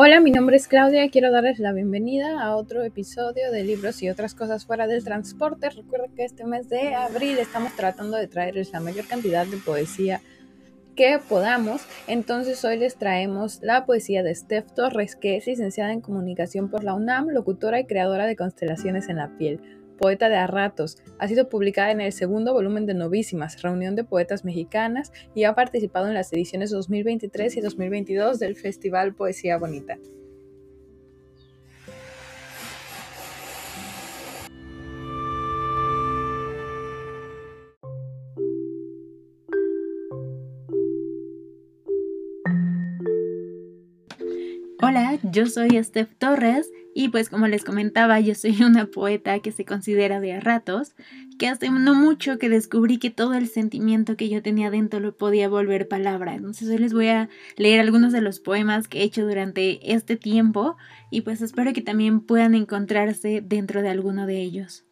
Hola, mi nombre es Claudia y quiero darles la bienvenida a otro episodio de Libros y otras cosas fuera del transporte. Recuerden que este mes de abril estamos tratando de traerles la mayor cantidad de poesía que podamos. Entonces hoy les traemos la poesía de Steph Torres, que es licenciada en comunicación por la UNAM, locutora y creadora de constelaciones en la piel poeta de a ratos. Ha sido publicada en el segundo volumen de Novísimas, Reunión de Poetas Mexicanas, y ha participado en las ediciones 2023 y 2022 del Festival Poesía Bonita. Hola, yo soy Steph Torres y pues como les comentaba, yo soy una poeta que se considera de a ratos, que hace no mucho que descubrí que todo el sentimiento que yo tenía dentro lo podía volver palabra. Entonces hoy les voy a leer algunos de los poemas que he hecho durante este tiempo y pues espero que también puedan encontrarse dentro de alguno de ellos.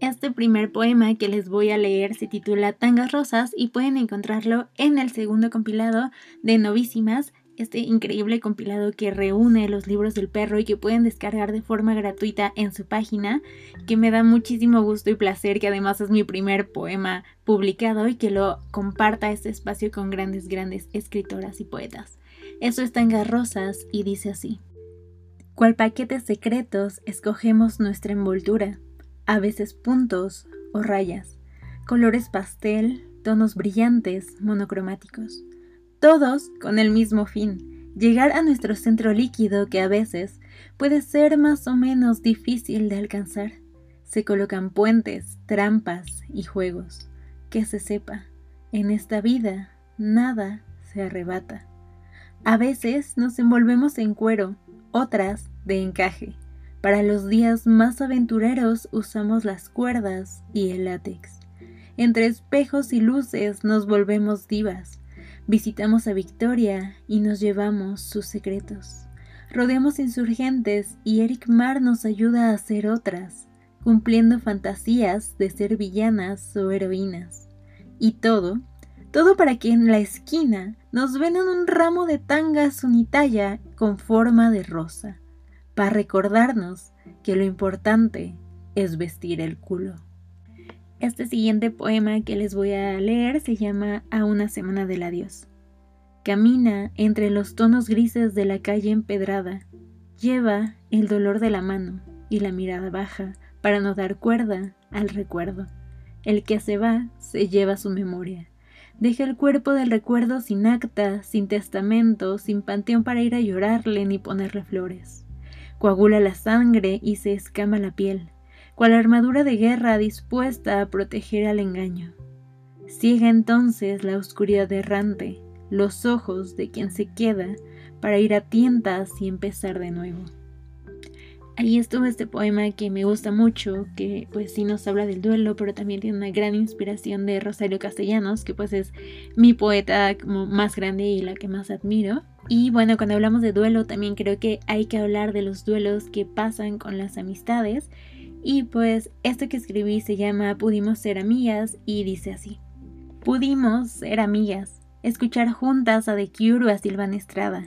Este primer poema que les voy a leer se titula Tangas Rosas y pueden encontrarlo en el segundo compilado de Novísimas este increíble compilado que reúne los libros del perro y que pueden descargar de forma gratuita en su página, que me da muchísimo gusto y placer que además es mi primer poema publicado y que lo comparta este espacio con grandes, grandes escritoras y poetas. Eso está en Garrosas y dice así. Cual paquetes secretos escogemos nuestra envoltura, a veces puntos o rayas, colores pastel, tonos brillantes, monocromáticos todos con el mismo fin, llegar a nuestro centro líquido que a veces puede ser más o menos difícil de alcanzar. Se colocan puentes, trampas y juegos. Que se sepa, en esta vida nada se arrebata. A veces nos envolvemos en cuero, otras de encaje. Para los días más aventureros usamos las cuerdas y el látex. Entre espejos y luces nos volvemos divas Visitamos a Victoria y nos llevamos sus secretos. Rodeamos insurgentes y Eric Mar nos ayuda a hacer otras, cumpliendo fantasías de ser villanas o heroínas. Y todo, todo para que en la esquina nos vendan un ramo de tangas unitalla con forma de rosa, para recordarnos que lo importante es vestir el culo. Este siguiente poema que les voy a leer se llama A una semana del adiós. Camina entre los tonos grises de la calle empedrada, lleva el dolor de la mano y la mirada baja para no dar cuerda al recuerdo. El que se va se lleva su memoria. Deja el cuerpo del recuerdo sin acta, sin testamento, sin panteón para ir a llorarle ni ponerle flores. Coagula la sangre y se escama la piel cual armadura de guerra dispuesta a proteger al engaño. Ciega entonces la oscuridad errante, los ojos de quien se queda para ir a tientas y empezar de nuevo. Ahí estuvo este poema que me gusta mucho, que pues sí nos habla del duelo, pero también tiene una gran inspiración de Rosario Castellanos, que pues es mi poeta más grande y la que más admiro. Y bueno, cuando hablamos de duelo también creo que hay que hablar de los duelos que pasan con las amistades y pues esto que escribí se llama Pudimos ser amigas y dice así. Pudimos ser amigas, escuchar juntas a The Cure o a Silvana Estrada,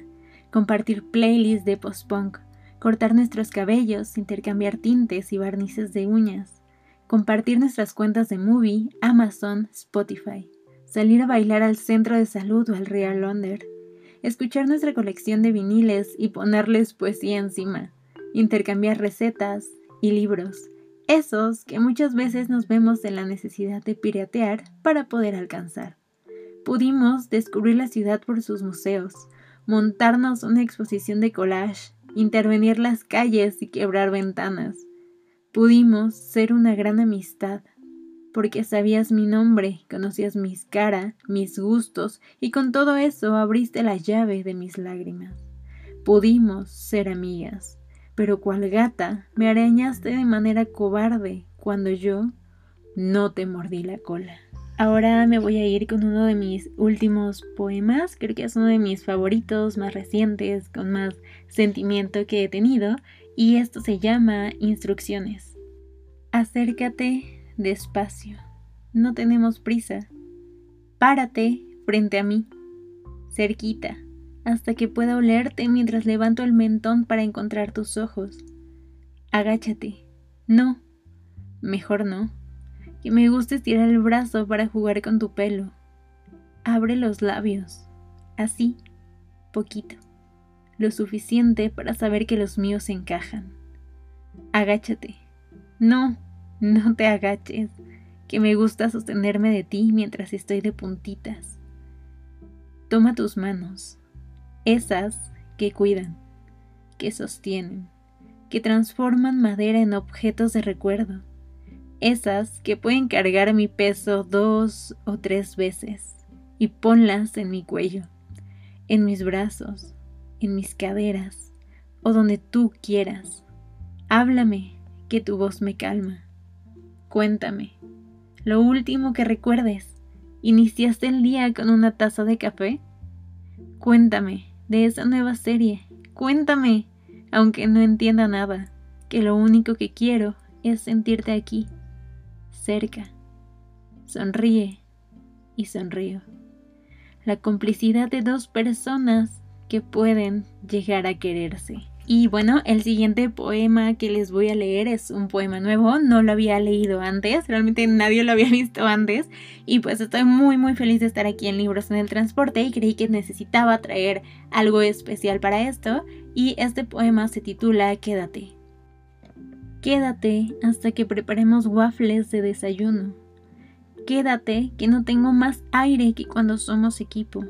compartir playlists de post-punk, cortar nuestros cabellos, intercambiar tintes y barnices de uñas, compartir nuestras cuentas de Movie, Amazon, Spotify, salir a bailar al centro de salud o al Real London, escuchar nuestra colección de viniles y ponerles poesía encima, intercambiar recetas, y libros, esos que muchas veces nos vemos en la necesidad de piratear para poder alcanzar. Pudimos descubrir la ciudad por sus museos, montarnos una exposición de collage, intervenir las calles y quebrar ventanas. Pudimos ser una gran amistad, porque sabías mi nombre, conocías mis cara, mis gustos, y con todo eso abriste la llave de mis lágrimas. Pudimos ser amigas pero cual gata me arañaste de manera cobarde cuando yo no te mordí la cola. Ahora me voy a ir con uno de mis últimos poemas, creo que es uno de mis favoritos, más recientes, con más sentimiento que he tenido, y esto se llama Instrucciones. Acércate despacio, no tenemos prisa. Párate frente a mí, cerquita, hasta que pueda olerte mientras levanto el mentón para encontrar tus ojos. Agáchate. No. Mejor no. Que me gusta estirar el brazo para jugar con tu pelo. Abre los labios. Así. Poquito. Lo suficiente para saber que los míos encajan. Agáchate. No, no te agaches, que me gusta sostenerme de ti mientras estoy de puntitas. Toma tus manos, esas que cuidan, que sostienen, que transforman madera en objetos de recuerdo, esas que pueden cargar mi peso dos o tres veces, y ponlas en mi cuello, en mis brazos, en mis caderas, o donde tú quieras. Háblame, que tu voz me calma. Cuéntame, lo último que recuerdes. ¿Iniciaste el día con una taza de café? Cuéntame de esa nueva serie. Cuéntame, aunque no entienda nada, que lo único que quiero es sentirte aquí, cerca. Sonríe y sonrío. La complicidad de dos personas que pueden llegar a quererse. Y bueno, el siguiente poema que les voy a leer es un poema nuevo, no lo había leído antes, realmente nadie lo había visto antes y pues estoy muy muy feliz de estar aquí en Libros en el Transporte y creí que necesitaba traer algo especial para esto y este poema se titula Quédate. Quédate hasta que preparemos waffles de desayuno. Quédate que no tengo más aire que cuando somos equipo.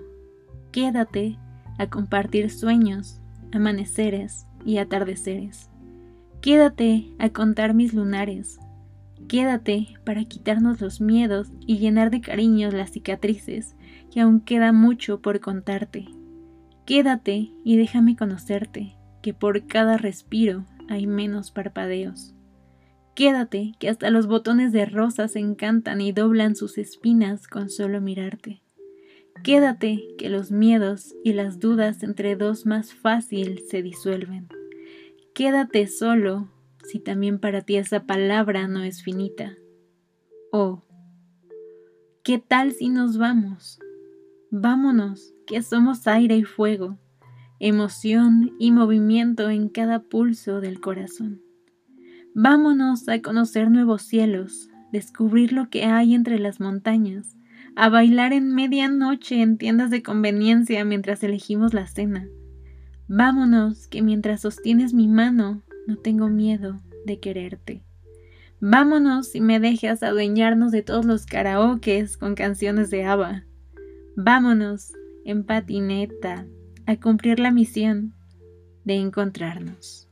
Quédate a compartir sueños, amaneceres y atardeceres. Quédate a contar mis lunares. Quédate para quitarnos los miedos y llenar de cariños las cicatrices, que aún queda mucho por contarte. Quédate y déjame conocerte, que por cada respiro hay menos parpadeos. Quédate, que hasta los botones de rosas encantan y doblan sus espinas con solo mirarte. Quédate, que los miedos y las dudas entre dos más fácil se disuelven. Quédate solo si también para ti esa palabra no es finita. Oh, ¿qué tal si nos vamos? Vámonos, que somos aire y fuego, emoción y movimiento en cada pulso del corazón. Vámonos a conocer nuevos cielos, descubrir lo que hay entre las montañas, a bailar en medianoche en tiendas de conveniencia mientras elegimos la cena. Vámonos, que mientras sostienes mi mano, no tengo miedo de quererte. Vámonos y me dejas adueñarnos de todos los karaokes con canciones de ABBA. Vámonos en patineta a cumplir la misión de encontrarnos.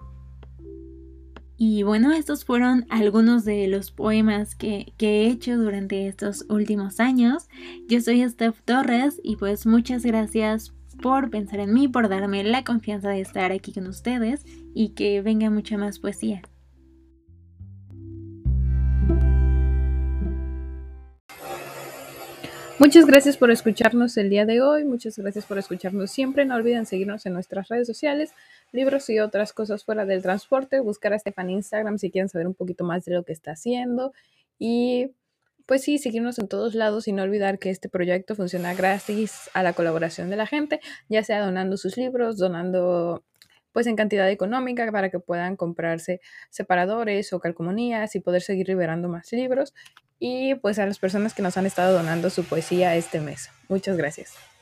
Y bueno, estos fueron algunos de los poemas que, he hecho durante estos últimos años. Yo soy Steph Torres y pues muchas gracias por pensar en mí, por darme la confianza de estar aquí con ustedes y que venga mucha más poesía. Muchas gracias por escucharnos el día de hoy, muchas gracias por escucharnos siempre. No olviden seguirnos en nuestras redes sociales, libros y otras cosas fuera del transporte. Buscar a Estefan en Instagram si quieren saber un poquito más de lo que está haciendo. Y pues sí, seguirnos en todos lados y no olvidar que este proyecto funciona gracias a la colaboración de la gente, ya sea donando sus libros, donando pues en cantidad económica para que puedan comprarse separadores o calcomanías y poder seguir liberando más libros y pues a las personas que nos han estado donando su poesía este mes. Muchas gracias.